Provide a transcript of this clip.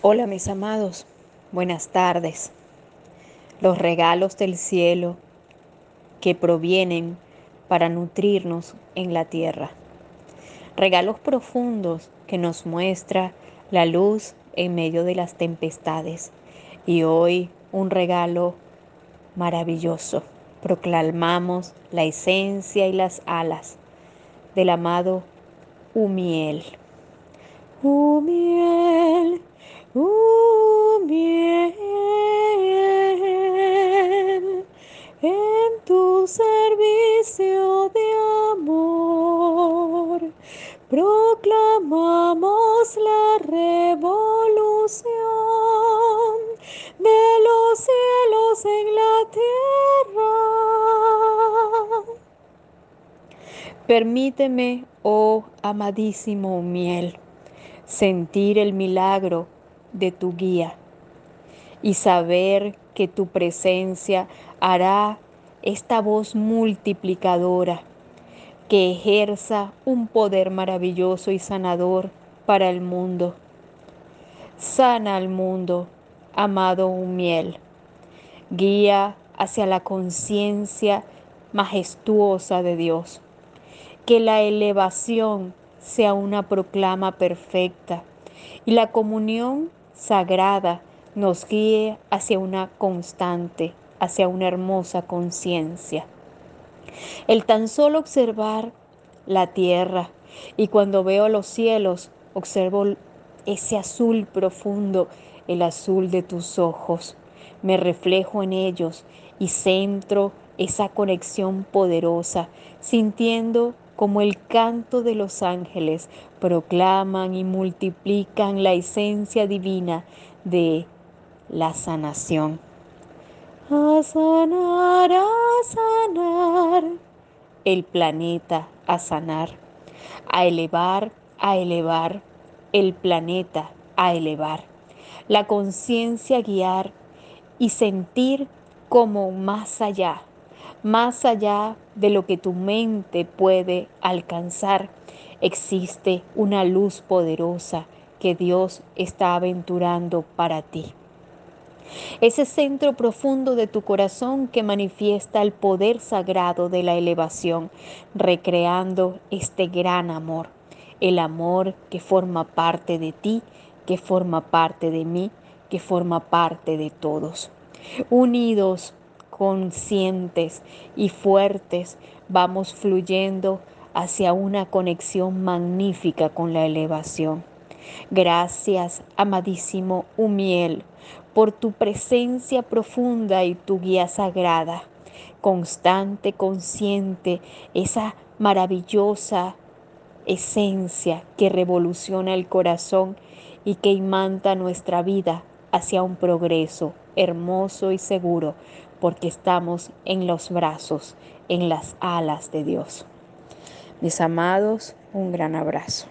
Hola mis amados, buenas tardes. Los regalos del cielo que provienen para nutrirnos en la tierra. Regalos profundos que nos muestra la luz en medio de las tempestades. Y hoy un regalo maravilloso. Proclamamos la esencia y las alas del amado Umiel. Umiel uh, miel en tu servicio de amor. Proclamamos la revolución de los cielos en la tierra. Permíteme, oh amadísimo miel, sentir el milagro de tu guía y saber que tu presencia hará esta voz multiplicadora que ejerza un poder maravilloso y sanador para el mundo. Sana al mundo, amado miel. Guía hacia la conciencia majestuosa de Dios. Que la elevación sea una proclama perfecta y la comunión sagrada nos guíe hacia una constante, hacia una hermosa conciencia. El tan solo observar la tierra y cuando veo los cielos, observo ese azul profundo, el azul de tus ojos. Me reflejo en ellos y centro esa conexión poderosa, sintiendo como el canto de los ángeles, proclaman y multiplican la esencia divina de la sanación. A sanar, a sanar, el planeta a sanar, a elevar, a elevar, el planeta a elevar, la conciencia guiar y sentir como más allá más allá de lo que tu mente puede alcanzar, existe una luz poderosa que Dios está aventurando para ti. Ese centro profundo de tu corazón que manifiesta el poder sagrado de la elevación, recreando este gran amor, el amor que forma parte de ti, que forma parte de mí, que forma parte de todos. Unidos conscientes y fuertes, vamos fluyendo hacia una conexión magnífica con la elevación. Gracias, amadísimo Umiel, por tu presencia profunda y tu guía sagrada, constante, consciente, esa maravillosa esencia que revoluciona el corazón y que imanta nuestra vida hacia un progreso hermoso y seguro, porque estamos en los brazos, en las alas de Dios. Mis amados, un gran abrazo.